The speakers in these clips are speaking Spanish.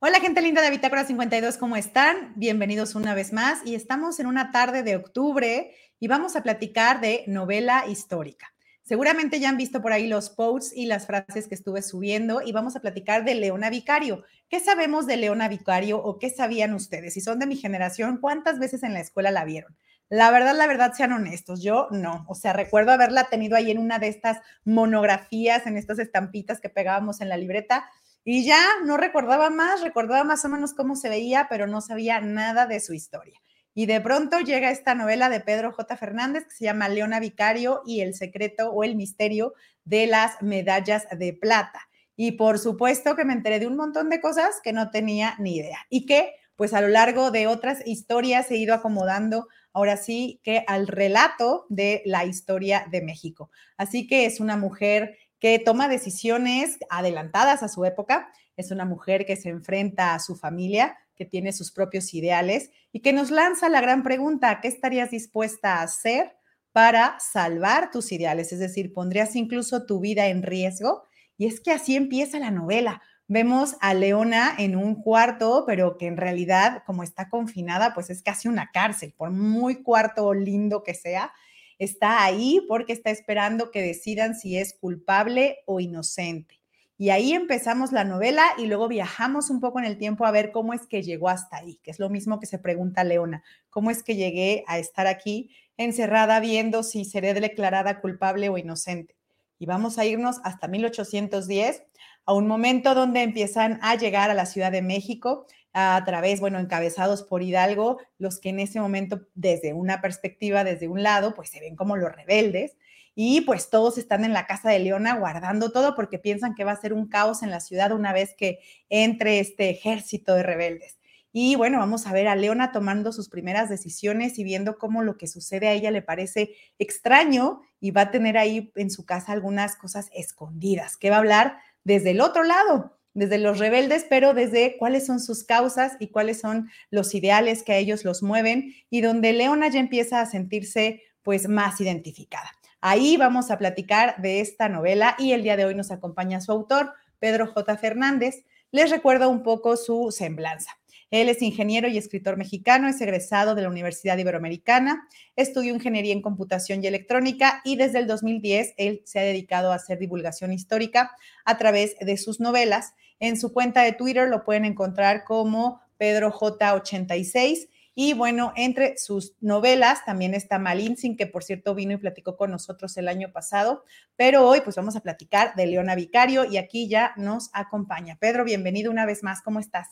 Hola gente linda de Bitácora 52, ¿cómo están? Bienvenidos una vez más y estamos en una tarde de octubre y vamos a platicar de novela histórica. Seguramente ya han visto por ahí los posts y las frases que estuve subiendo y vamos a platicar de Leona Vicario. ¿Qué sabemos de Leona Vicario o qué sabían ustedes? Si son de mi generación, ¿cuántas veces en la escuela la vieron? La verdad, la verdad, sean honestos, yo no. O sea, recuerdo haberla tenido ahí en una de estas monografías, en estas estampitas que pegábamos en la libreta y ya no recordaba más, recordaba más o menos cómo se veía, pero no sabía nada de su historia. Y de pronto llega esta novela de Pedro J. Fernández que se llama Leona Vicario y el secreto o el misterio de las medallas de plata. Y por supuesto que me enteré de un montón de cosas que no tenía ni idea y que pues a lo largo de otras historias he ido acomodando ahora sí que al relato de la historia de México. Así que es una mujer que toma decisiones adelantadas a su época, es una mujer que se enfrenta a su familia, que tiene sus propios ideales y que nos lanza la gran pregunta, ¿qué estarías dispuesta a hacer para salvar tus ideales? Es decir, ¿pondrías incluso tu vida en riesgo? Y es que así empieza la novela. Vemos a Leona en un cuarto, pero que en realidad, como está confinada, pues es casi una cárcel, por muy cuarto lindo que sea, está ahí porque está esperando que decidan si es culpable o inocente. Y ahí empezamos la novela y luego viajamos un poco en el tiempo a ver cómo es que llegó hasta ahí, que es lo mismo que se pregunta Leona, cómo es que llegué a estar aquí encerrada viendo si seré declarada culpable o inocente. Y vamos a irnos hasta 1810, a un momento donde empiezan a llegar a la Ciudad de México a través, bueno, encabezados por Hidalgo, los que en ese momento, desde una perspectiva, desde un lado, pues se ven como los rebeldes. Y pues todos están en la casa de Leona guardando todo porque piensan que va a ser un caos en la ciudad una vez que entre este ejército de rebeldes. Y bueno, vamos a ver a Leona tomando sus primeras decisiones y viendo cómo lo que sucede a ella le parece extraño y va a tener ahí en su casa algunas cosas escondidas, que va a hablar desde el otro lado, desde los rebeldes, pero desde cuáles son sus causas y cuáles son los ideales que a ellos los mueven y donde Leona ya empieza a sentirse pues más identificada. Ahí vamos a platicar de esta novela y el día de hoy nos acompaña su autor, Pedro J. Fernández. Les recuerdo un poco su semblanza. Él es ingeniero y escritor mexicano, es egresado de la Universidad Iberoamericana, estudió ingeniería en computación y electrónica y desde el 2010 él se ha dedicado a hacer divulgación histórica a través de sus novelas. En su cuenta de Twitter lo pueden encontrar como Pedro J86 y bueno, entre sus novelas también está Malinsin, que por cierto vino y platicó con nosotros el año pasado, pero hoy pues vamos a platicar de Leona Vicario y aquí ya nos acompaña. Pedro, bienvenido una vez más, ¿cómo estás?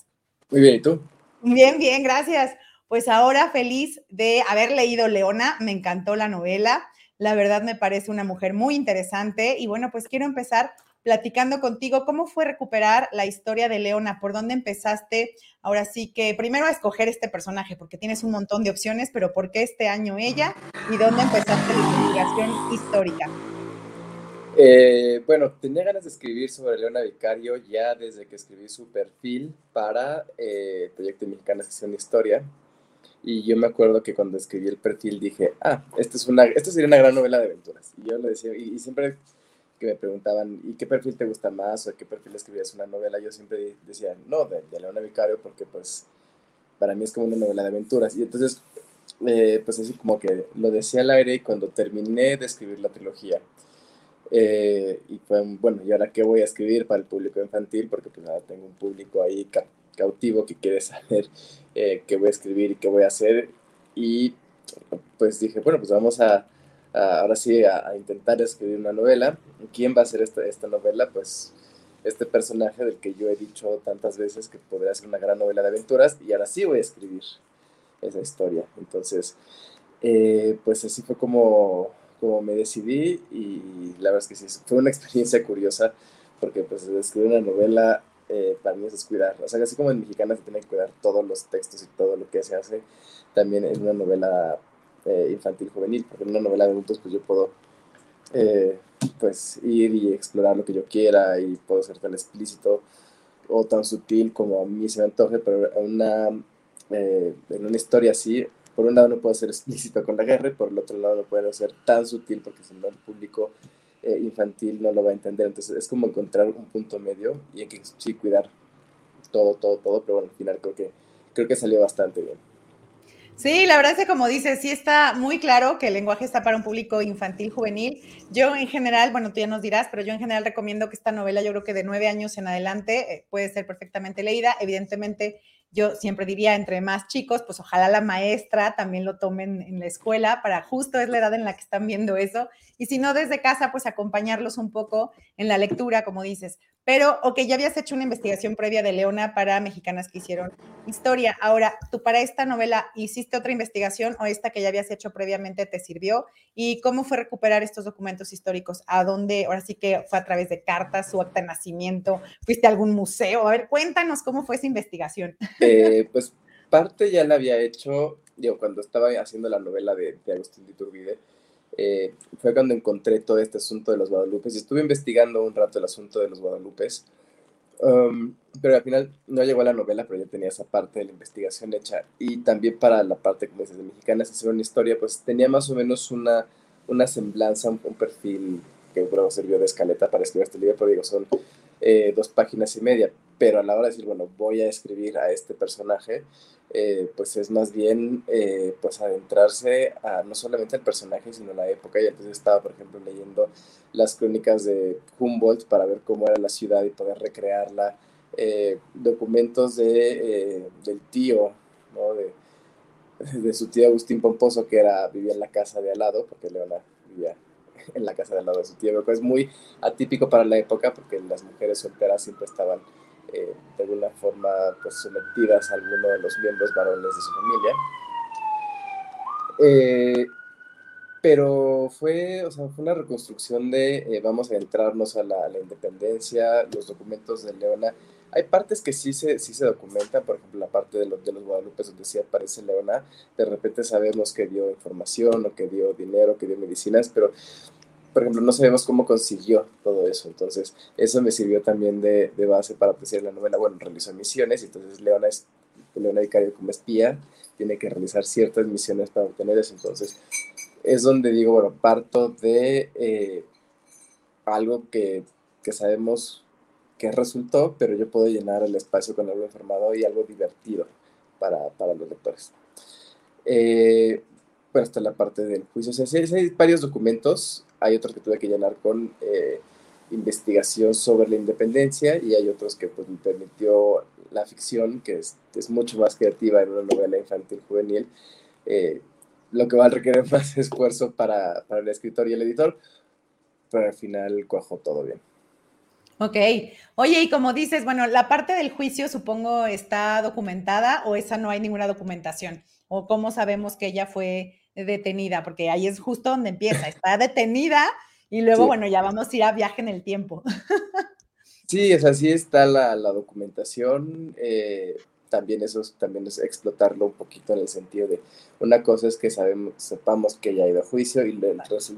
Muy bien, ¿y tú? Bien, bien, gracias. Pues ahora feliz de haber leído Leona, me encantó la novela, la verdad me parece una mujer muy interesante y bueno, pues quiero empezar platicando contigo cómo fue recuperar la historia de Leona, por dónde empezaste, ahora sí que primero a escoger este personaje, porque tienes un montón de opciones, pero ¿por qué este año ella y dónde empezaste la investigación histórica? Eh, bueno, tenía ganas de escribir sobre Leona Vicario ya desde que escribí su perfil para eh, el proyecto Mexicana Sección de Historia. Y yo me acuerdo que cuando escribí el perfil dije, ah, esto, es una, esto sería una gran novela de aventuras. Y yo le decía, y, siempre que me preguntaban, ¿y qué perfil te gusta más? ¿O qué perfil escribías una novela? Yo siempre decía, no, de, Leona Vicario, porque pues para mí es como una novela de aventuras. Y entonces, eh, pues así como que lo decía al aire y cuando terminé de escribir la trilogía, eh, y fue, bueno, ¿y ahora qué voy a escribir para el público infantil? Porque pues ahora tengo un público ahí cautivo que quiere saber eh, qué voy a escribir y qué voy a hacer. Y pues dije, bueno, pues vamos a, ahora sí a, intentar escribir una novela. ¿Quién va a hacer esta, esta novela? Pues este personaje del que yo he dicho tantas veces que podría ser una gran novela de aventuras y ahora sí voy a escribir esa historia. Entonces, eh, pues así fue como como me decidí y la verdad es que sí, fue una experiencia curiosa porque pues escribir una novela eh, para mí es cuidar, o sea, así como en mexicana se tiene que cuidar todos los textos y todo lo que se hace, también en una novela eh, infantil juvenil, porque en una novela de adultos pues yo puedo eh, pues ir y explorar lo que yo quiera y puedo ser tan explícito o tan sutil como a mí se me antoje, pero una, en una historia así por un lado no puedo ser explícito con la guerra y por el otro lado no puedo ser tan sutil porque si no el público eh, infantil no lo va a entender. Entonces es como encontrar un punto medio y hay que sí cuidar todo, todo, todo, pero bueno, al final creo que, creo que salió bastante bien. Sí, la verdad es que como dices, sí está muy claro que el lenguaje está para un público infantil, juvenil. Yo en general, bueno, tú ya nos dirás, pero yo en general recomiendo que esta novela, yo creo que de nueve años en adelante, eh, puede ser perfectamente leída. Evidentemente, yo siempre diría, entre más chicos, pues ojalá la maestra también lo tomen en la escuela, para justo es la edad en la que están viendo eso. Y si no, desde casa, pues acompañarlos un poco en la lectura, como dices. Pero, ok, ya habías hecho una investigación previa de Leona para mexicanas que hicieron historia. Ahora, ¿tú para esta novela hiciste otra investigación o esta que ya habías hecho previamente te sirvió? ¿Y cómo fue recuperar estos documentos históricos? ¿A dónde? Ahora sí que fue a través de cartas, su acta de nacimiento, fuiste a algún museo. A ver, cuéntanos cómo fue esa investigación. Eh, pues parte ya la había hecho, digo, cuando estaba haciendo la novela de, de Agustín de Iturbide eh, fue cuando encontré todo este asunto de los Guadalupes y estuve investigando un rato el asunto de los Guadalupes, um, pero al final no llegó a la novela, pero ya tenía esa parte de la investigación hecha. Y también para la parte, como dices, de mexicanas, hacer una historia, pues tenía más o menos una, una semblanza, un, perfil que creo sirvió de escaleta para escribir este libro, pero digo, son eh, dos páginas y media, pero a la hora de decir, bueno, voy a escribir a este personaje, eh, pues es más bien eh, pues adentrarse a no solamente al personaje, sino a la época. Y entonces estaba, por ejemplo, leyendo las crónicas de Humboldt para ver cómo era la ciudad y poder recrearla, eh, documentos de, del tío, ¿no? de, de, su tío Agustín Pomposo, que era, vivía en la casa de al lado, porque Leona vivía en la casa de al lado de su tío. Es muy atípico para la época porque las mujeres solteras siempre estaban eh, de alguna forma pues, sometidas a alguno de los miembros varones de su familia. Eh, pero fue, o sea, fue una reconstrucción de eh, vamos a entrarnos a la, independencia, los documentos de Leona. Hay partes que sí se, sí se documentan, por ejemplo, la parte de, los de los Guadalupes donde sí aparece Leona, de repente sabemos que dio información o que dio dinero, que dio medicinas, pero por ejemplo, no sabemos cómo consiguió todo eso. Entonces, eso me sirvió también de, base para apreciar la novela. Bueno, realizó misiones, entonces Leona, es, Leona Vicario como espía tiene que realizar ciertas misiones para obtener eso. Entonces, es donde digo, bueno, parto de eh, algo que, que sabemos que resultó, pero yo puedo llenar el espacio con algo informado y algo divertido para, para los lectores. Eh, bueno, está la parte del juicio. O sea, sí, hay varios documentos hay otros que tuve que llenar con eh, investigación sobre la independencia y hay otros que pues, me permitió la ficción, que es, es mucho más creativa en una novela infantil juvenil, eh, lo que va a requerir más esfuerzo para, para el escritor y el editor, pero al final cuajó todo bien. Ok. Oye, y como dices, bueno, la parte del juicio supongo está documentada o esa no hay ninguna documentación. ¿O cómo sabemos que ella fue detenida, porque ahí es justo donde empieza, está detenida y luego, bueno, ya vamos a ir a viaje en el tiempo. Sí, o sea, sí está la, la documentación, eh, también eso también es explotarlo un poquito en el sentido de, una cosa es que sabemos, sepamos que ya ha ido a juicio y la,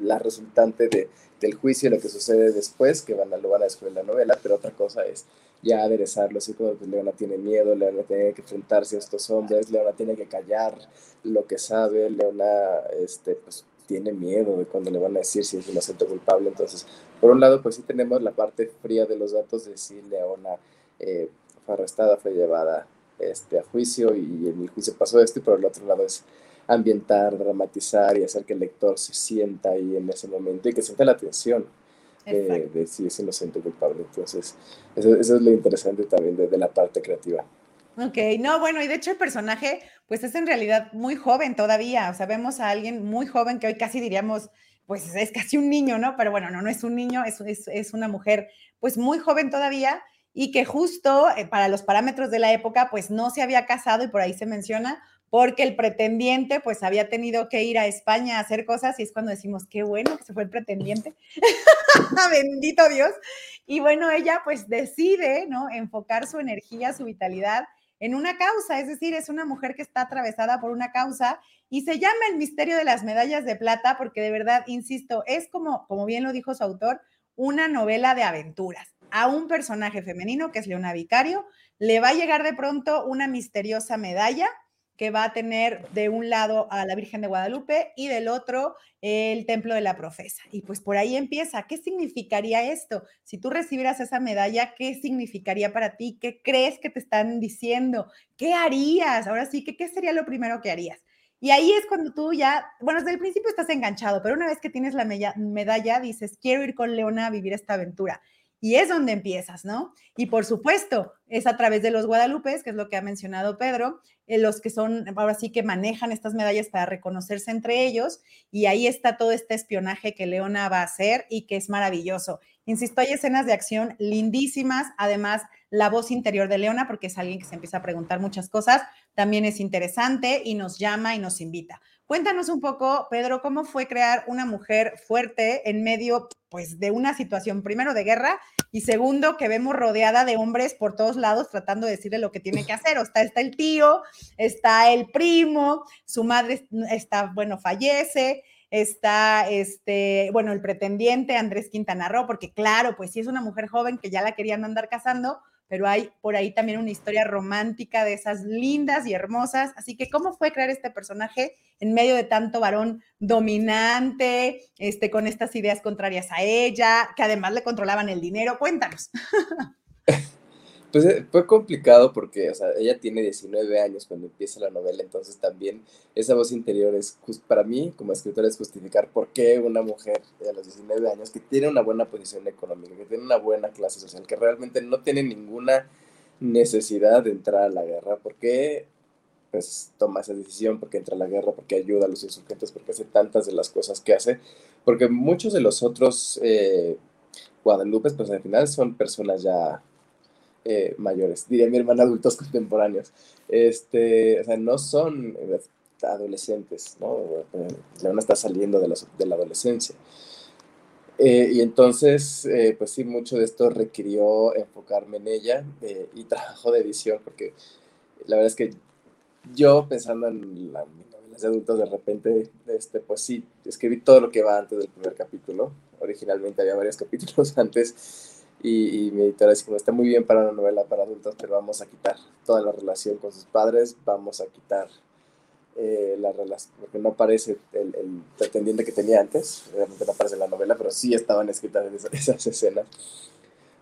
la resultante de, del juicio, lo que sucede después, que van a, lo van a descubrir en la novela, pero otra cosa es ya aderezarlo, así como pues, Leona tiene miedo, Leona tiene que enfrentarse a estos hombres, Leona tiene que callar lo que sabe, Leona este, pues, tiene miedo de cuando le van a decir si es inocente o culpable. Entonces, por un lado, pues sí tenemos la parte fría de los datos de si Leona eh, fue arrestada, fue llevada este, a juicio y en el juicio pasó esto, y por el otro lado es ambientar, dramatizar y hacer que el lector se sienta ahí en ese momento y que sienta la atención de, si es inocente o culpable. Entonces, eso, es lo interesante también de, la parte creativa. Ok, no, bueno, y de hecho el personaje, pues es en realidad muy joven todavía, o sea, vemos a alguien muy joven que hoy casi diríamos, pues es casi un niño, ¿no? Pero bueno, no, no es un niño, es, es, es una mujer, pues muy joven todavía y que justo eh, para los parámetros de la época, pues no se había casado y por ahí se menciona, porque el pretendiente pues había tenido que ir a España a hacer cosas y es cuando decimos, qué bueno que se fue el pretendiente, bendito Dios. Y bueno, ella pues decide, ¿no? Enfocar su energía, su vitalidad en una causa, es decir, es una mujer que está atravesada por una causa y se llama el misterio de las medallas de plata porque de verdad, insisto, es como, como bien lo dijo su autor, una novela de aventuras. A un personaje femenino que es Leona Vicario, le va a llegar de pronto una misteriosa medalla que va a tener de un lado a la Virgen de Guadalupe y del otro el Templo de la Profesa. Y pues por ahí empieza. ¿Qué significaría esto? Si tú recibieras esa medalla, ¿qué significaría para ti? ¿Qué crees que te están diciendo? ¿Qué harías? Ahora sí, ¿qué, qué sería lo primero que harías? Y ahí es cuando tú ya, bueno, desde el principio estás enganchado, pero una vez que tienes la medalla, dices, quiero ir con Leona a vivir esta aventura. Y es donde empiezas, ¿no? Y por supuesto, es a través de los Guadalupes, que es lo que ha mencionado Pedro, los que son, ahora sí que manejan estas medallas para reconocerse entre ellos. Y ahí está todo este espionaje que Leona va a hacer y que es maravilloso. Insisto, hay escenas de acción lindísimas, además la voz interior de Leona, porque es alguien que se empieza a preguntar muchas cosas, también es interesante y nos llama y nos invita. Cuéntanos un poco, Pedro, cómo fue crear una mujer fuerte en medio, pues, de una situación, primero, de guerra y segundo, que vemos rodeada de hombres por todos lados tratando de decirle lo que tiene que hacer. O está, está el tío, está el primo, su madre está, bueno, fallece, está, este, bueno, el pretendiente Andrés Quintana Roo, porque claro, pues sí es una mujer joven que ya la querían andar casando, pero hay por ahí también una historia romántica de esas lindas y hermosas. Así que, ¿cómo fue crear este personaje en medio de tanto varón dominante, este, con estas ideas contrarias a ella, que además le controlaban el dinero? Cuéntanos. Pues eh, fue complicado porque, o sea, ella tiene 19 años cuando empieza la novela, entonces también esa voz interior es, para mí, como escritora, es justificar por qué una mujer a los 19 años que tiene una buena posición económica, que tiene una buena clase social, que realmente no tiene ninguna necesidad de entrar a la guerra, ¿por qué pues toma esa decisión? porque entra a la guerra? porque ayuda a los insurgentes? porque hace tantas de las cosas que hace? Porque muchos de los otros eh, Guadalupe, pues al final son personas ya eh, mayores, diría mi hermana, adultos contemporáneos. Este, o sea, no son eh, adolescentes, ¿no? Leona está saliendo de la, adolescencia. Eh, y entonces, pues sí, mucho de esto requirió enfocarme en ella y trabajo de edición, porque la verdad es que yo pensando en las novelas de adultos, de repente, este, pues sí, escribí todo lo que va antes del primer capítulo. Originalmente había varios capítulos antes y, mi editora dice, como está muy bien para una novela para adultos, pero vamos a quitar toda la relación con sus padres, vamos a quitar eh, la relación, porque no aparece el, pretendiente que tenía antes, realmente no aparece en la novela, pero sí estaban escritas esas, escenas.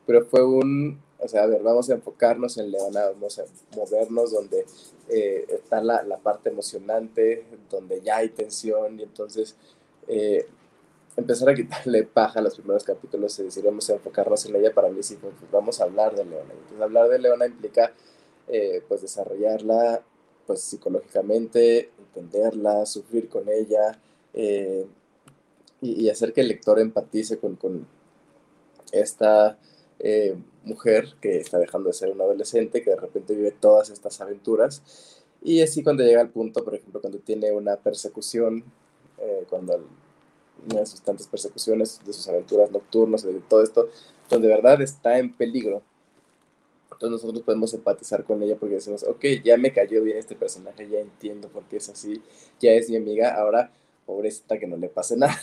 Pero fue un, o sea, a ver, vamos a enfocarnos en Leona, vamos a movernos donde eh, está la, la, parte emocionante, donde ya hay tensión y entonces eh, empezar a quitarle paja a los primeros capítulos y decir vamos a enfocarnos en ella, para mí sí, pues, vamos a hablar de Leona. Entonces hablar de Leona implica eh, pues desarrollarla pues psicológicamente, entenderla, sufrir con ella eh, y, hacer que el lector empatice con, con esta eh, mujer que está dejando de ser una adolescente, que de repente vive todas estas aventuras. Y así cuando llega al punto, por ejemplo, cuando tiene una persecución, cuando de sus tantas persecuciones, de sus aventuras nocturnas, de todo esto, donde de verdad está en peligro. Entonces nosotros podemos empatizar con ella porque decimos, ok, ya me cayó bien este personaje, ya entiendo por qué es así, ya es mi amiga, ahora pobrecita que no le pase nada.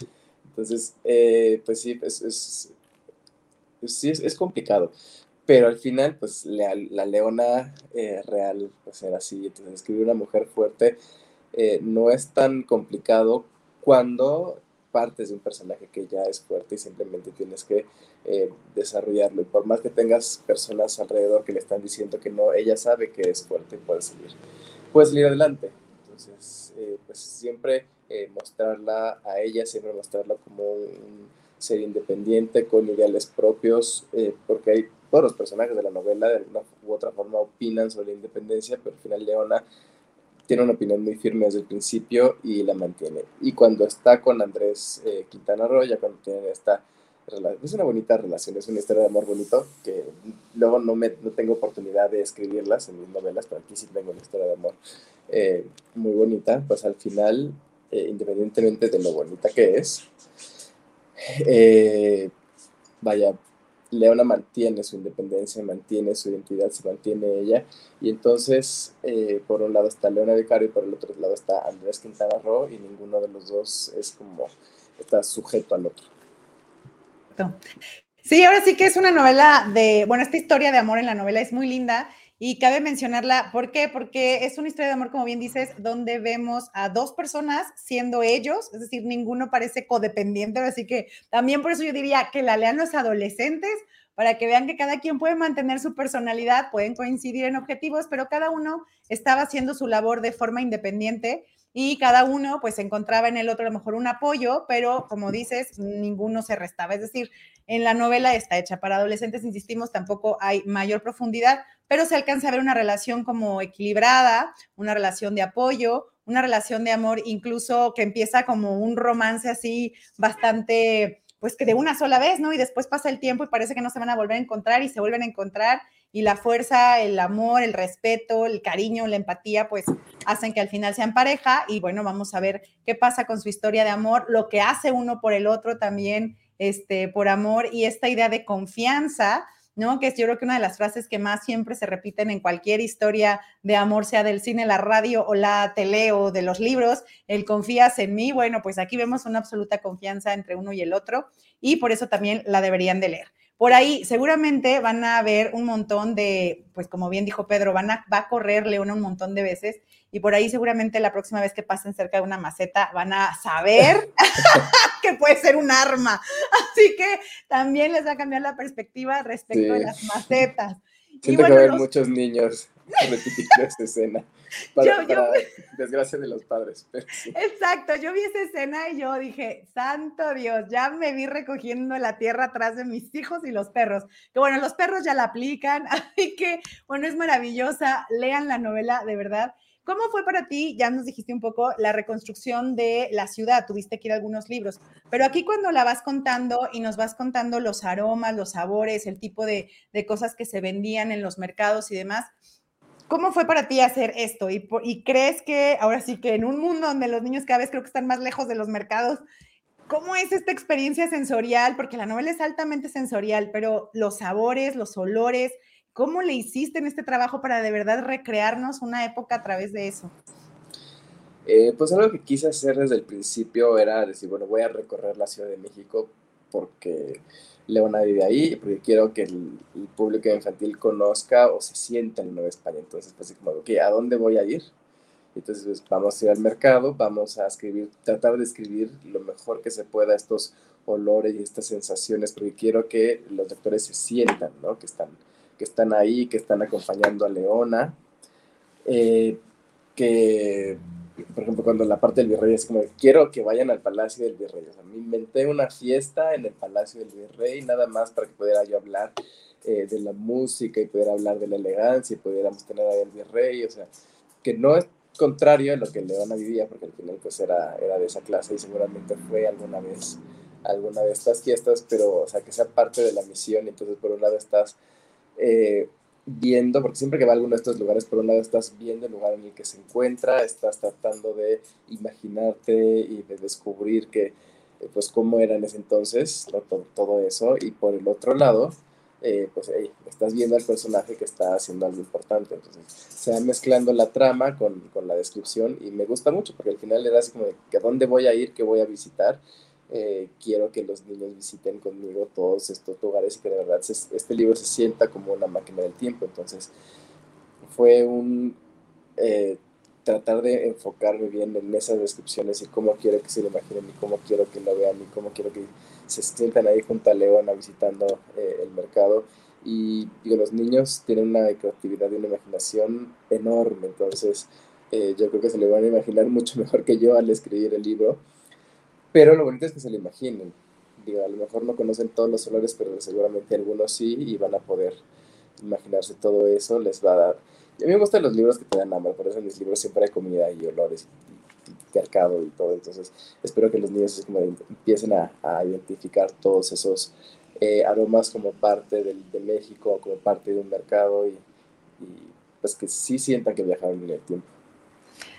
Entonces, eh, pues sí, es, es, sí es, complicado. Pero al final, pues la, la leona eh, real, pues era así. Entonces, escribir una mujer fuerte eh, no es tan complicado cuando partes de un personaje que ya es fuerte y simplemente tienes que eh, desarrollarlo. Y por más que tengas personas alrededor que le están diciendo que no, ella sabe que es fuerte y puede salir. Puede salir adelante. Entonces, eh, pues siempre eh, mostrarla a ella, siempre mostrarla como un ser independiente, con ideales propios, porque hay todos los personajes de la novela de alguna u otra forma opinan sobre la independencia, pero al final Leona tiene una opinión muy firme desde el principio y la mantiene. Y cuando está con Andrés eh, Quintana Roo, ya cuando tienen esta relación, es una bonita relación, es una historia de amor bonito, que luego no, me, no tengo oportunidad de escribirlas en mis novelas, pero aquí sí tengo una historia de amor eh, muy bonita, pues al final, eh, independientemente de lo bonita que es, vaya, Leona mantiene su independencia, mantiene su identidad, se mantiene ella. Y entonces, eh, por un lado está Leona Vicario y por el otro lado está Andrés Quintana Roo, y ninguno de los dos es como, está sujeto al otro. Sí, ahora sí que es una novela de, bueno, esta historia de amor en la novela es muy linda Y cabe mencionarla, ¿por qué? Porque es una historia de amor, como bien dices, donde vemos a dos personas siendo ellos, es decir, ninguno parece codependiente, así que también por eso yo diría que la lean los adolescentes, para que vean que cada quien puede mantener su personalidad, pueden coincidir en objetivos, pero cada uno estaba haciendo su labor de forma independiente y cada uno pues encontraba en el otro a lo mejor un apoyo, pero como dices, ninguno se restaba. Es decir, en la novela está hecha para adolescentes, insistimos, tampoco hay mayor profundidad, pero se alcanza a ver una relación como equilibrada, una relación de apoyo, una relación de amor, incluso que empieza como un romance así bastante pues que de una sola vez, ¿no? Y después pasa el tiempo y parece que no se van a volver a encontrar y se vuelven a encontrar y la fuerza, el amor, el respeto, el cariño, la empatía, pues hacen que al final sean pareja y bueno, vamos a ver qué pasa con su historia de amor, lo que hace uno por el otro también, este, por amor y esta idea de confianza ¿no? Que es yo creo que una de las frases que más siempre se repiten en cualquier historia de amor, sea del cine, la radio o la tele o de los libros, el confías en mí, bueno, pues aquí vemos una absoluta confianza entre uno y el otro y por eso también la deberían de leer. Por ahí seguramente van a ver un montón de, pues como bien dijo Pedro, van a, va a correr Leona un montón de veces y por ahí seguramente la próxima vez que pasen cerca de una maceta van a saber que puede ser un arma. Así que también les va a cambiar la perspectiva respecto a las macetas. Siento que hay muchos niños repitiendo esa escena. Para, desgracia de los padres. Exacto, yo vi esa escena y yo dije, santo Dios, ya me vi recogiendo la tierra atrás de mis hijos y los perros. Que bueno, los perros ya la aplican, así que bueno, es maravillosa. Lean la novela, de verdad. ¿Cómo fue para ti? Ya nos dijiste un poco la reconstrucción de la ciudad, tuviste que ir a algunos libros, pero aquí cuando la vas contando y nos vas contando los aromas, los sabores, el tipo de, cosas que se vendían en los mercados y demás, ¿cómo fue para ti hacer esto? ¿Y, ¿Y crees que ahora sí que en un mundo donde los niños cada vez creo que están más lejos de los mercados, ¿Cómo es esta experiencia sensorial? Porque la novela es altamente sensorial, pero los sabores, los olores, ¿Cómo le hiciste en este trabajo para de verdad recrearnos una época a través de eso? Eh, pues algo que quise hacer desde el principio era decir, bueno, voy a recorrer la Ciudad de México porque Leona vive ahí, porque quiero que el, público infantil conozca o se sienta en Nueva España. Entonces, pues como, ok, ¿a dónde voy a ir? Entonces, pues, vamos a ir al mercado, vamos a escribir, tratar de escribir lo mejor que se pueda estos olores y estas sensaciones, porque quiero que los lectores se sientan, ¿no? Que están que están ahí, que están acompañando a Leona, eh, que, por ejemplo, cuando la parte del virrey es como, quiero que vayan al Palacio del Virrey, o sea, me inventé una fiesta en el Palacio del Virrey, nada más para que pudiera yo hablar eh, de la música y poder hablar de la elegancia y pudiéramos tener ahí al virrey, o sea, que no es contrario a lo que Leona vivía, porque al final pues era, era de esa clase y seguramente fue alguna vez alguna de estas fiestas, pero o sea, que sea parte de la misión, entonces por un lado estás eh, viendo, porque siempre que va a alguno de estos lugares, por un lado estás viendo el lugar en el que se encuentra, estás tratando de imaginarte y de descubrir que, eh, pues, cómo era en ese entonces, todo, eso, y por el otro lado, eh, pues estás viendo al personaje que está haciendo algo importante. Entonces, se va mezclando la trama con, con, la descripción y me gusta mucho porque al final le das como de a dónde voy a ir, qué voy a visitar eh, quiero que los niños visiten conmigo todos estos lugares y que de verdad este libro se sienta como una máquina del tiempo. Entonces, fue un eh, tratar de enfocarme bien en esas descripciones y cómo quiero que se lo imaginen y cómo quiero que lo vean y cómo quiero que se sientan ahí junto a Leona visitando eh, el mercado. Y digo, los niños tienen una creatividad y una imaginación enorme, entonces yo creo que se le van a imaginar mucho mejor que yo al escribir el libro. Pero lo bonito es que se lo imaginen. Digo, a lo mejor no conocen todos los olores, pero seguramente algunos sí y van a poder imaginarse todo eso. Les va a dar. a mí me gustan los libros que te dan hambre, por eso en mis libros siempre hay comida y olores y, arcado y todo. Entonces, espero que los niños empiecen a, identificar todos esos eh, aromas como parte del, de México, como parte de un mercado y, y pues que sí sientan que viajaron en el tiempo.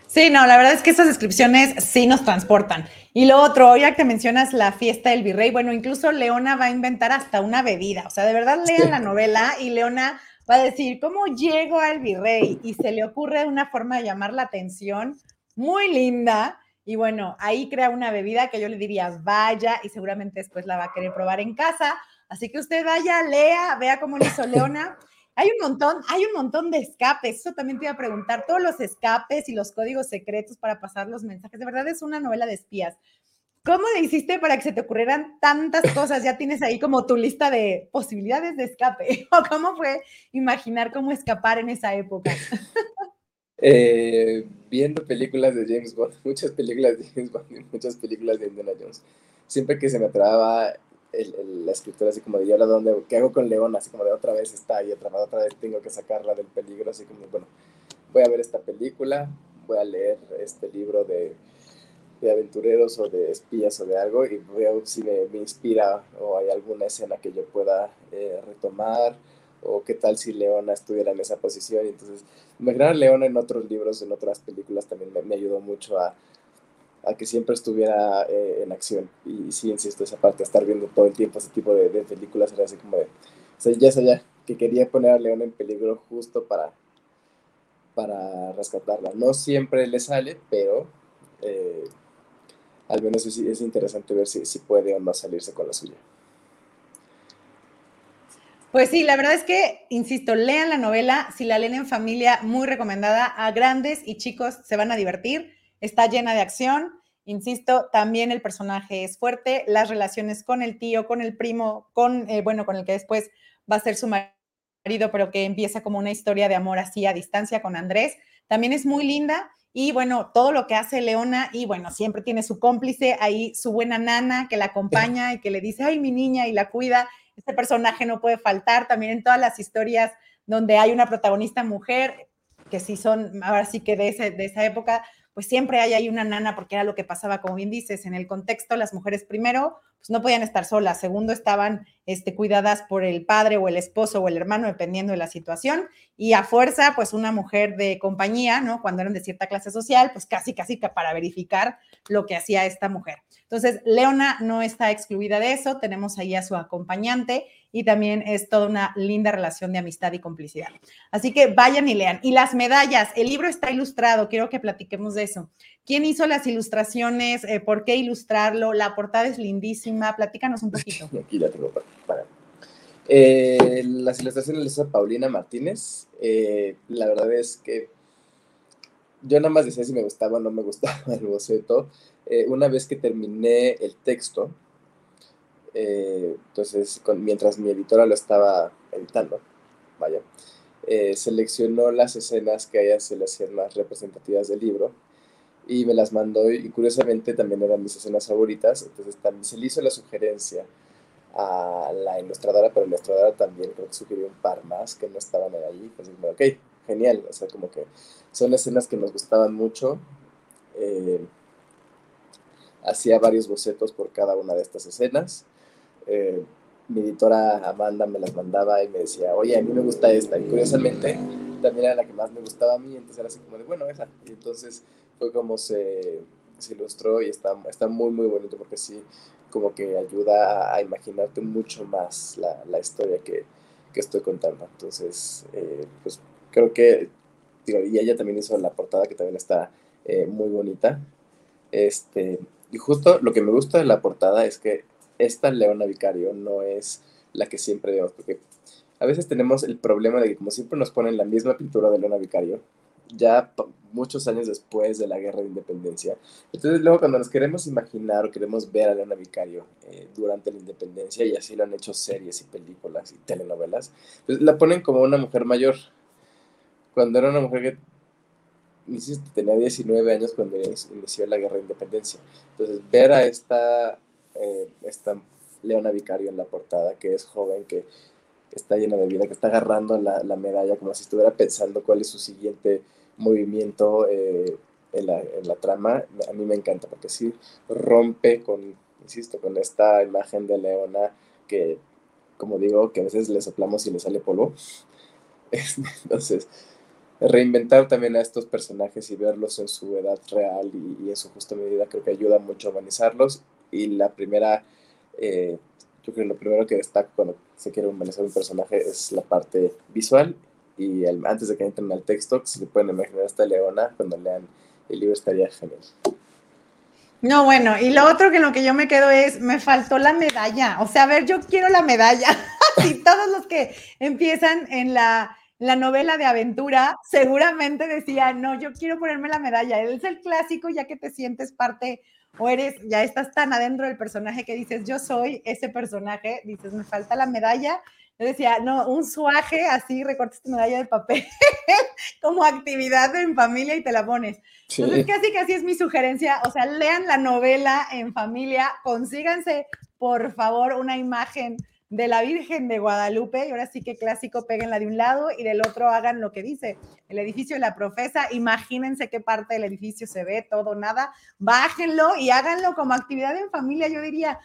Sí, no, la verdad es que estas descripciones sí nos transportan. Y lo otro, ya que mencionas la fiesta del virrey, bueno, incluso Leona va a inventar hasta una bebida. O sea, de verdad lean la novela y Leona va a decir, ¿cómo llego al virrey? Y se le ocurre una forma de llamar la atención muy linda. Y bueno, ahí crea una bebida que yo le diría, vaya, y seguramente después la va a querer probar en casa. Así que usted vaya, lea, vea cómo lo hizo Leona. Hay un montón, hay un montón de escapes. Eso también te iba a preguntar. Todos los escapes y los códigos secretos para pasar los mensajes. De verdad es una novela de espías. ¿Cómo le hiciste para que se te ocurrieran tantas cosas? Ya tienes ahí como tu lista de posibilidades de escape. ¿O cómo fue imaginar cómo escapar en esa época? Eh, viendo películas de James Bond, muchas películas de James Bond y muchas películas de Indiana Jones. Siempre que se me trababa la escritura así como de, ¿y ahora dónde? ¿Qué hago con León? Así como de otra vez está ahí atrapada, otra vez tengo que sacarla del peligro, así como, bueno, voy a ver esta película, voy a leer este libro de, de aventureros o de espías o de algo y veo si me, me inspira o hay alguna escena que yo pueda eh, retomar o qué tal si Leona estuviera en esa posición. Entonces, imaginar a Leona en otros libros, en otras películas también me, me ayudó mucho a, a que siempre estuviera eh, en acción. Y sí, insisto, esa parte, estar viendo todo el tiempo ese tipo de, películas era así como de, o sea, ya sabía que quería poner a León en peligro justo para, para rescatarla. No siempre le sale, pero eh, al menos es, es interesante ver si, si puede o no salirse con la suya. Pues sí, la verdad es que, insisto, lean la novela, si la leen en familia, muy recomendada, a grandes y chicos se van a divertir está llena de acción. Insisto, también el personaje es fuerte, las relaciones con el tío, con el primo, con, eh, bueno, con el que después va a ser su marido, pero que empieza como una historia de amor así a distancia con Andrés, también es muy linda. Y bueno, todo lo que hace Leona, y bueno, siempre tiene su cómplice ahí, su buena nana que la acompaña y que le dice, ay, mi niña, y la cuida. Este personaje no puede faltar también en todas las historias donde hay una protagonista mujer, que sí son, ahora sí que de, de esa época, pues siempre hay ahí una nana, porque era lo que pasaba, como bien dices, en el contexto, las mujeres primero, pues no podían estar solas, segundo, estaban este, cuidadas por el padre o el esposo o el hermano, dependiendo de la situación, y a fuerza, pues una mujer de compañía, ¿no? Cuando eran de cierta clase social, pues casi, casi para verificar lo que hacía esta mujer. Entonces, Leona no está excluida de eso, tenemos ahí a su acompañante y también es toda una linda relación de amistad y complicidad. Así que vayan y lean. Y las medallas, el libro está ilustrado, quiero que platiquemos de eso. ¿Quién hizo las ilustraciones? Eh, ¿Por qué ilustrarlo? La portada es lindísima, platícanos un poquito. Aquí la tengo para. Eh, las ilustraciones las hizo Paulina Martínez. Eh, la verdad es que yo nada más decía si me gustaba o no me gustaba el boceto. Eh, una vez que terminé el texto, eh, entonces mientras mi editora lo estaba editando, vaya, eh, seleccionó las escenas que a ella se le hacían más representativas del libro y me las mandó y curiosamente también eran mis escenas favoritas, entonces también se le hizo la sugerencia a la ilustradora, pero la ilustradora también creo que sugirió un par más que no estaban ahí, pues ok, genial, o sea, como que son escenas que nos gustaban mucho, eh, hacía varios bocetos por cada una de estas escenas. Eh, mi editora Amanda me las mandaba y me decía, oye, a mí me gusta esta. Y curiosamente también era la que más me gustaba a mí, entonces era así como de, bueno, esa. Y entonces fue como se, se ilustró y está, está muy, muy bonito porque sí, como que ayuda a, imaginarte mucho más la, la historia que, que, estoy contando. Entonces, eh, pues creo que, digo, y ella también hizo la portada que también está eh, muy bonita. Este, y justo lo que me gusta de la portada es que esta Leona Vicario no es la que siempre vemos, porque a veces tenemos el problema de que como siempre nos ponen la misma pintura de Leona Vicario, ya muchos años después de la guerra de independencia. Entonces luego cuando nos queremos imaginar o queremos ver a Leona Vicario eh, durante la independencia, y así lo han hecho series y películas y telenovelas, pues la ponen como una mujer mayor. Cuando era una mujer que insisto, tenía 19 años cuando inició la guerra de independencia. Entonces, ver a esta, eh, esta Leona Vicario en la portada, que es joven, que está llena de vida, que está agarrando la, la medalla como si estuviera pensando cuál es su siguiente movimiento eh, en, la, trama, a mí me encanta, porque sí rompe con, insisto, con esta imagen de Leona que, como digo, que a veces le soplamos y le sale polvo. Entonces, reinventar también a estos personajes y verlos en su edad real y, en su justa medida creo que ayuda mucho a humanizarlos y la primera eh, yo creo que lo primero que destaco cuando se quiere humanizar un personaje es la parte visual y antes de que entren al texto si se pueden imaginar esta leona cuando lean el libro estaría genial no, bueno, y lo otro que lo que yo me quedo es, me faltó la medalla. O sea, a ver, yo quiero la medalla. y todos los que empiezan en la, la novela de aventura seguramente decían, no, yo quiero ponerme la medalla. Es el clásico ya que te sientes parte o eres, ya estás tan adentro del personaje que dices, yo soy ese personaje, dices, me falta la medalla. Yo decía, no, un suaje así, recortes tu medalla de papel como actividad en familia y te la pones. Entonces, casi casi es mi sugerencia, o sea, lean la novela en familia, consíganse, por favor, una imagen de la Virgen de Guadalupe, y ahora sí que clásico, péguenla de un lado y del otro hagan lo que dice el edificio de la profesa, imagínense qué parte del edificio se ve, todo, nada, bájenlo y háganlo como actividad en familia, yo diría,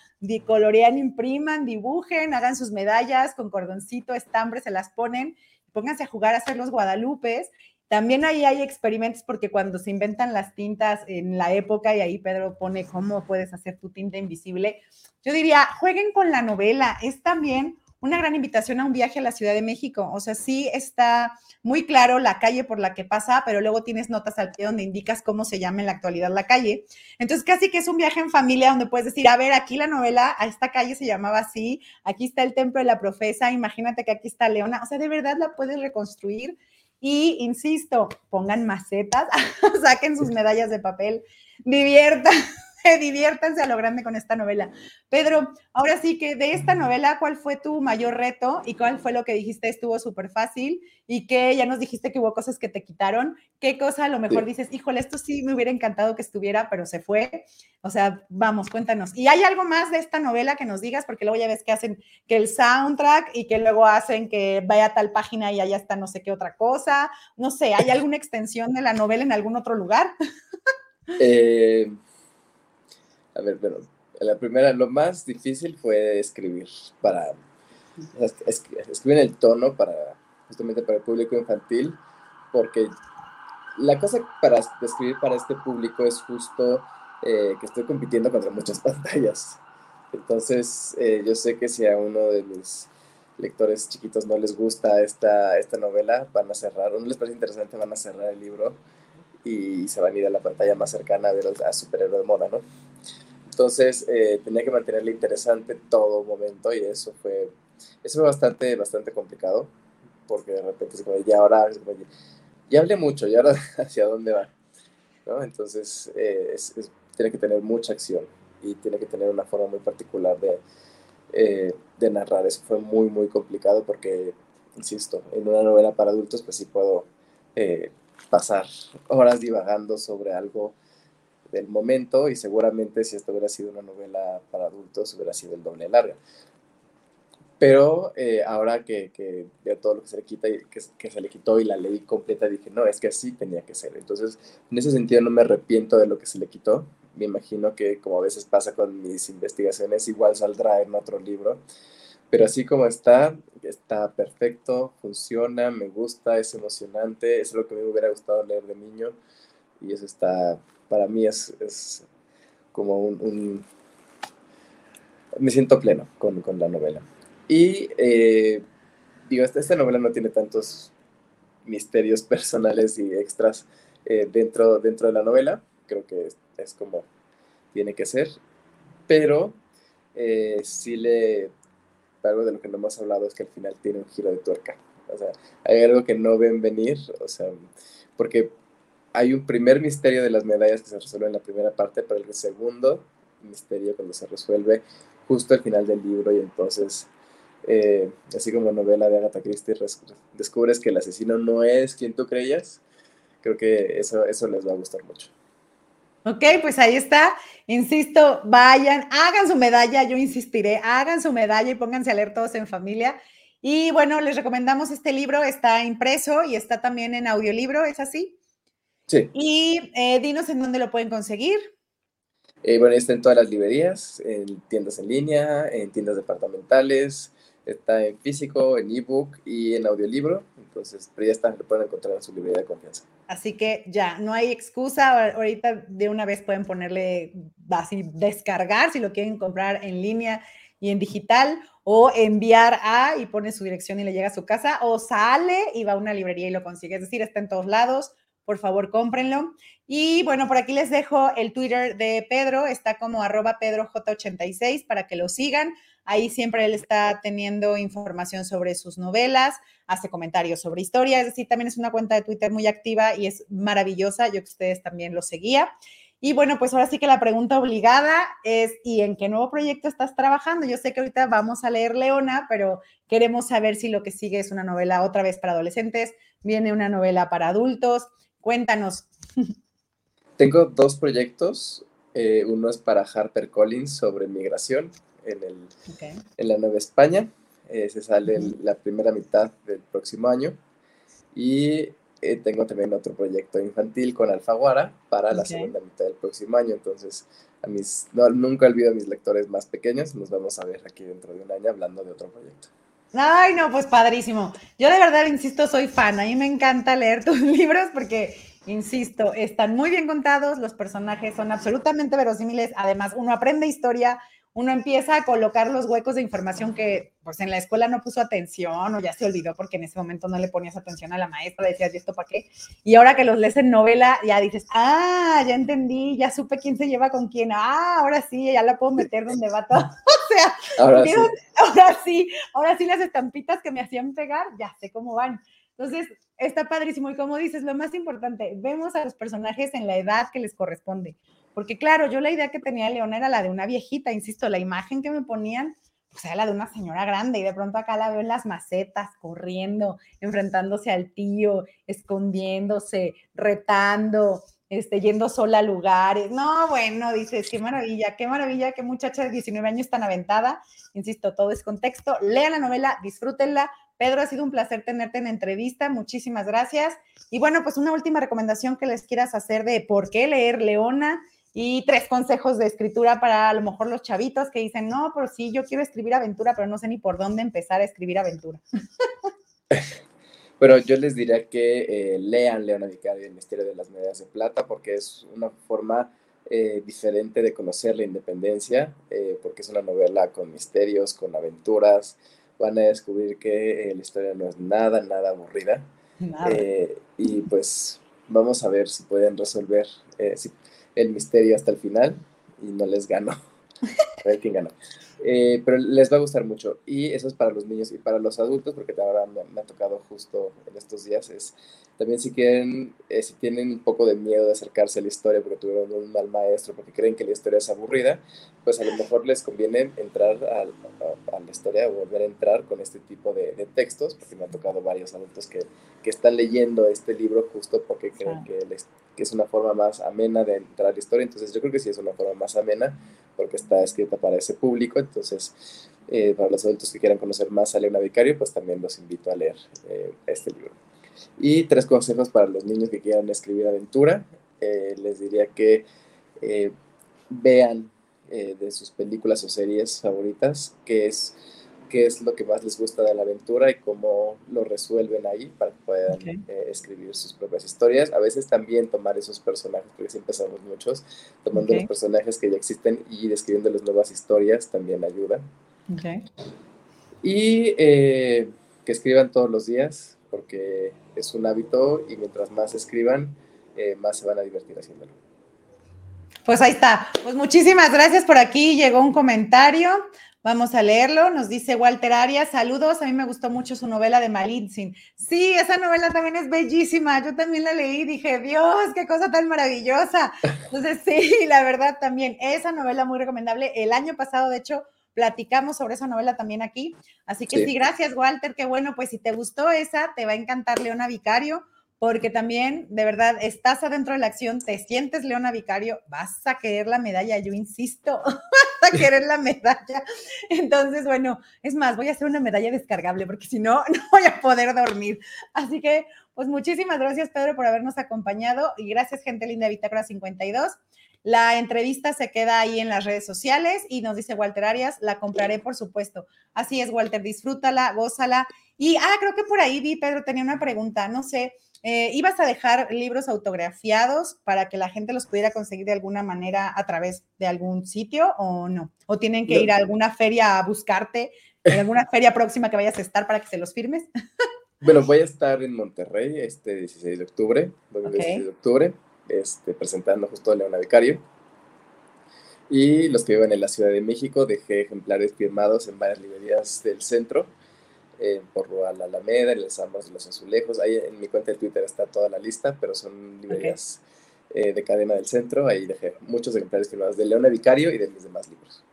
colorean, impriman, dibujen, hagan sus medallas con cordoncito, estambre, se las ponen, pónganse a jugar a hacer los guadalupes también ahí hay experimentos porque cuando se inventan las tintas en la época y ahí Pedro pone cómo puedes hacer tu tinta invisible, yo diría, jueguen con la novela. Es también una gran invitación a un viaje a la Ciudad de México. O sea, sí está muy claro la calle por la que pasa, pero luego tienes notas al pie donde indicas cómo se llama en la actualidad la calle. Entonces, casi que es un viaje en familia donde puedes decir, a ver, aquí la novela, a esta calle se llamaba así, aquí está el templo de la profesa, imagínate que aquí está Leona. O sea, de verdad la puedes reconstruir. Y insisto, pongan macetas, saquen sus medallas de papel, diviertan diviértanse a lo grande con esta novela. Pedro, ahora sí que de esta novela, ¿cuál fue tu mayor reto y cuál fue lo que dijiste estuvo súper fácil y que ya nos dijiste que hubo cosas que te quitaron? ¿Qué cosa a lo mejor dices, híjole, esto sí me hubiera encantado que estuviera, pero se fue? O sea, vamos, cuéntanos. ¿Y hay algo más de esta novela que nos digas? Porque luego ya ves que hacen que el soundtrack y que luego hacen que vaya a tal página y allá está no sé qué otra cosa. No sé, ¿hay alguna extensión de la novela en algún otro lugar? Eh, a ver, pero la primera, lo más difícil fue escribir para escribir el tono para justamente para el público infantil, porque la cosa para escribir para este público es justo eh, que estoy compitiendo contra muchas pantallas. Entonces, eh, yo sé que si a uno de mis lectores chiquitos no les gusta esta, esta novela, van a cerrar, o no les parece interesante, van a cerrar el libro y se van a ir a la pantalla más cercana a ver a superhéroe de moda, ¿no? Entonces eh, tenía que mantenerle interesante todo momento y eso fue, eso fue bastante, bastante complicado porque de repente es como, ya ahora, ya hablé mucho, y ahora hacia dónde va, ¿no? Entonces eh, tiene que tener mucha acción y tiene que tener una forma muy particular de, eh, de narrar. Eso fue muy, muy complicado porque, insisto, en una novela para adultos pues sí puedo pasar horas divagando sobre algo del momento y seguramente si esto hubiera sido una novela para adultos hubiera sido el doble larga. Pero eh, ahora que, que, veo todo lo que se le quita y que, que, se le quitó y la leí completa, dije, no, es que así tenía que ser. Entonces, en ese sentido no me arrepiento de lo que se le quitó. Me imagino que como a veces pasa con mis investigaciones, igual saldrá en otro libro. Pero así como está, está perfecto, funciona, me gusta, es emocionante, es lo que me hubiera gustado leer de niño y eso está, para mí es, es como un, Me siento pleno con, con la novela. Y eh, digo, esta, esta, novela no tiene tantos misterios personales y extras eh, dentro, dentro de la novela, creo que es, como tiene que ser, pero eh, sí le... Algo de lo que no hemos hablado es que al final tiene un giro de tuerca. O sea, hay algo que no ven venir, o sea, porque hay un primer misterio de las medallas que se resuelve en la primera parte, pero el segundo misterio cuando se resuelve justo al final del libro y entonces, eh, así como novela de Agatha Christie, descubres que el asesino no es quien tú creías. Creo que eso, eso les va a gustar mucho. Ok, pues ahí está. Insisto, vayan, hagan su medalla, yo insistiré, hagan su medalla y pónganse a leer todos en familia. Y bueno, les recomendamos este libro, está impreso y está también en audiolibro, ¿es así? Sí. Y eh, dinos en dónde lo pueden conseguir. Eh, bueno, está en todas las librerías, en tiendas en línea, en tiendas departamentales, está en físico, en ebook y en audiolibro. Entonces, pero ya está, lo pueden encontrar en su librería de confianza. Así que ya, no hay excusa. Ahorita de una vez pueden ponerle así, descargar si lo quieren comprar en línea y en digital o enviar a y pone su dirección y le llega a su casa o sale y va a una librería y lo consigue. Es decir, está en todos lados por favor, cómprenlo. Y bueno, por aquí les dejo el Twitter de Pedro, está como arroba pedroj86 para que lo sigan. Ahí siempre él está teniendo información sobre sus novelas, hace comentarios sobre historia, es decir, también es una cuenta de Twitter muy activa y es maravillosa. Yo que ustedes también lo seguía. Y bueno, pues ahora sí que la pregunta obligada es, ¿y en qué nuevo proyecto estás trabajando? Yo sé que ahorita vamos a leer Leona, pero queremos saber si lo que sigue es una novela otra vez para adolescentes, viene una novela para adultos. Cuéntanos. Tengo dos proyectos. Eh, uno es para HarperCollins sobre migración en, el, en la Nueva España. Eh, se sale la primera mitad del próximo año. Y eh, tengo también otro proyecto infantil con Alfaguara para la segunda mitad del próximo año. Entonces, a mis, no, nunca olvido a mis lectores más pequeños. Nos vamos a ver aquí dentro de un año hablando de otro proyecto. Ay, no, pues padrísimo. Yo de verdad, insisto, soy fan. A mí me encanta leer tus libros porque, insisto, están muy bien contados, los personajes son absolutamente verosímiles. Además, uno aprende historia, uno empieza a colocar los huecos de información que pues en la escuela no puso atención o ya se olvidó porque en ese momento no le ponías atención a la maestra, decías, ¿y esto para qué? Y ahora que los lees en novela, ya dices, ah, ya entendí, ya supe quién se lleva con quién, ah, ahora sí, ya la puedo meter donde va todo. o sea, ahora sí. ahora sí, ahora sí las estampitas que me hacían pegar, ya sé cómo van. Entonces, está padrísimo. Y como dices, lo más importante, vemos a los personajes en la edad que les corresponde. Porque claro, yo la idea que tenía Leona era la de una viejita, insisto, la imagen que me ponían, pues era la de una señora grande y de pronto acá la veo en las macetas, corriendo, enfrentándose al tío, escondiéndose, retando, este, yendo sola a lugares. No, bueno, dices, qué maravilla, qué maravilla, qué muchacha de 19 años tan aventada. Insisto, todo es contexto. Lean la novela, disfrútenla. Pedro, ha sido un placer tenerte en entrevista. Muchísimas gracias. Y bueno, pues una última recomendación que les quieras hacer de por qué leer Leona y tres consejos de escritura para a lo mejor los chavitos que dicen, no, pero sí, yo quiero escribir aventura, pero no sé ni por dónde empezar a escribir aventura. Bueno, yo les diría que eh, lean Leona Vicario, El misterio de las medallas de plata, porque es una forma eh, diferente de conocer la independencia, eh, porque es una novela con misterios, con aventuras. Van a descubrir que la historia no es nada, nada aburrida. y pues vamos a ver si pueden resolver, si el misterio hasta el final y no les gano. A ver quién ganó. Eh, pero les va a gustar mucho. Y eso es para los niños y para los adultos, porque ahora me, me ha tocado justo en estos días. Es también si quieren, eh, si tienen un poco de miedo de acercarse a la historia porque tuvieron un mal maestro, porque creen que la historia es aburrida, pues a lo mejor les conviene entrar a, la historia o volver a entrar con este tipo de, textos, porque me ha tocado varios adultos que, que, están leyendo este libro justo porque creen que, que es una forma más amena de entrar a la historia. Entonces yo creo que sí es una forma más amena porque está escrita para ese público. Entonces, eh, para los adultos que quieran conocer más a Leona Vicario, pues también los invito a leer eh, este libro. Y tres consejos para los niños que quieran escribir aventura. Eh, les diría que vean de sus películas o series favoritas qué es, qué es lo que más les gusta de la aventura y cómo lo resuelven ahí para que puedan escribir sus propias historias. A veces también tomar esos personajes, porque siempre somos muchos, tomando los personajes que ya existen y describiendo las nuevas historias también ayuda. Y que escriban todos los días, porque es un hábito y mientras más escriban, eh, más se van a divertir haciéndolo. Pues ahí está. Pues muchísimas gracias por aquí. Llegó un comentario. Vamos a leerlo. Nos dice Walter Arias, saludos. A mí me gustó mucho su novela de Malintzin. Sí, esa novela también es bellísima. Yo también la leí. Dije, Dios, qué cosa tan maravillosa. Entonces, sí, la verdad también. Esa novela muy recomendable. El año pasado, de hecho, platicamos sobre esa novela también aquí. Así que sí. gracias, Walter. Qué bueno, pues si te gustó esa, te va a encantar Leona Vicario, porque también, de verdad, estás adentro de la acción, te sientes Leona Vicario, vas a querer la medalla, yo insisto, a querer la medalla. Entonces, bueno, es más, voy a hacer una medalla descargable, porque si no, no voy a poder dormir. Así que, pues muchísimas gracias, Pedro, por habernos acompañado y gracias, gente linda de Bitácora 52. La entrevista se queda ahí en las redes sociales y nos dice Walter Arias, la compraré por supuesto. Así es, Walter, disfrútala, gózala. Y, ah, creo que por ahí vi, Pedro, tenía una pregunta, no sé, eh, ¿ibas a dejar libros autografiados para que la gente los pudiera conseguir de alguna manera a través de algún sitio o no? ¿O tienen que ir a alguna feria a buscarte, en alguna feria próxima que vayas a estar para que se los firmes? Bueno, voy a estar en Monterrey este 16 de octubre, 16 de octubre, este, presentando justo a Leona Vicario. Y los que viven en la Ciudad de México, dejé ejemplares firmados en varias librerías del centro, eh, por la Alameda, en el Sambos de los Azulejos. Ahí en mi cuenta de Twitter está toda la lista, pero son librerías eh, de cadena del centro. Ahí dejé muchos ejemplares firmados de Leona Vicario y de mis demás libros.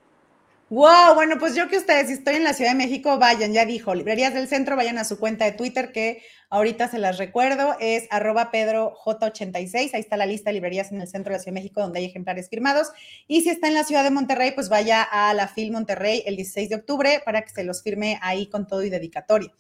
Wow, bueno, pues yo que ustedes, si estoy en la Ciudad de México, vayan, ya dijo, Librerías del Centro, vayan a su cuenta de Twitter, que ahorita se las recuerdo, es arroba pedroj86, ahí está la lista de librerías en el centro de la Ciudad de México donde hay ejemplares firmados. Y si está en la Ciudad de Monterrey, pues vaya a la FIL Monterrey el 16 de octubre para que se los firme ahí con todo y dedicatoria.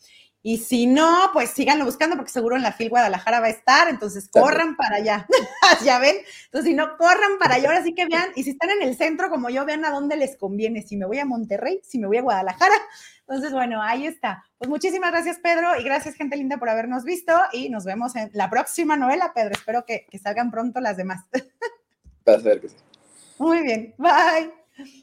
Y si no, pues síganlo buscando porque seguro en la FIL Guadalajara va a estar, entonces corran para allá. ya ven, entonces si no, corran para allá, ahora sí que vean, y si están en el centro como yo, vean a dónde les conviene, si me voy a Monterrey, si me voy a Guadalajara. Entonces, bueno, ahí está. Pues muchísimas gracias, Pedro, y gracias, gente linda, por habernos visto, y nos vemos en la próxima novela, Pedro. Espero que, que salgan pronto las demás. Para ver que sí. Muy bien, bye.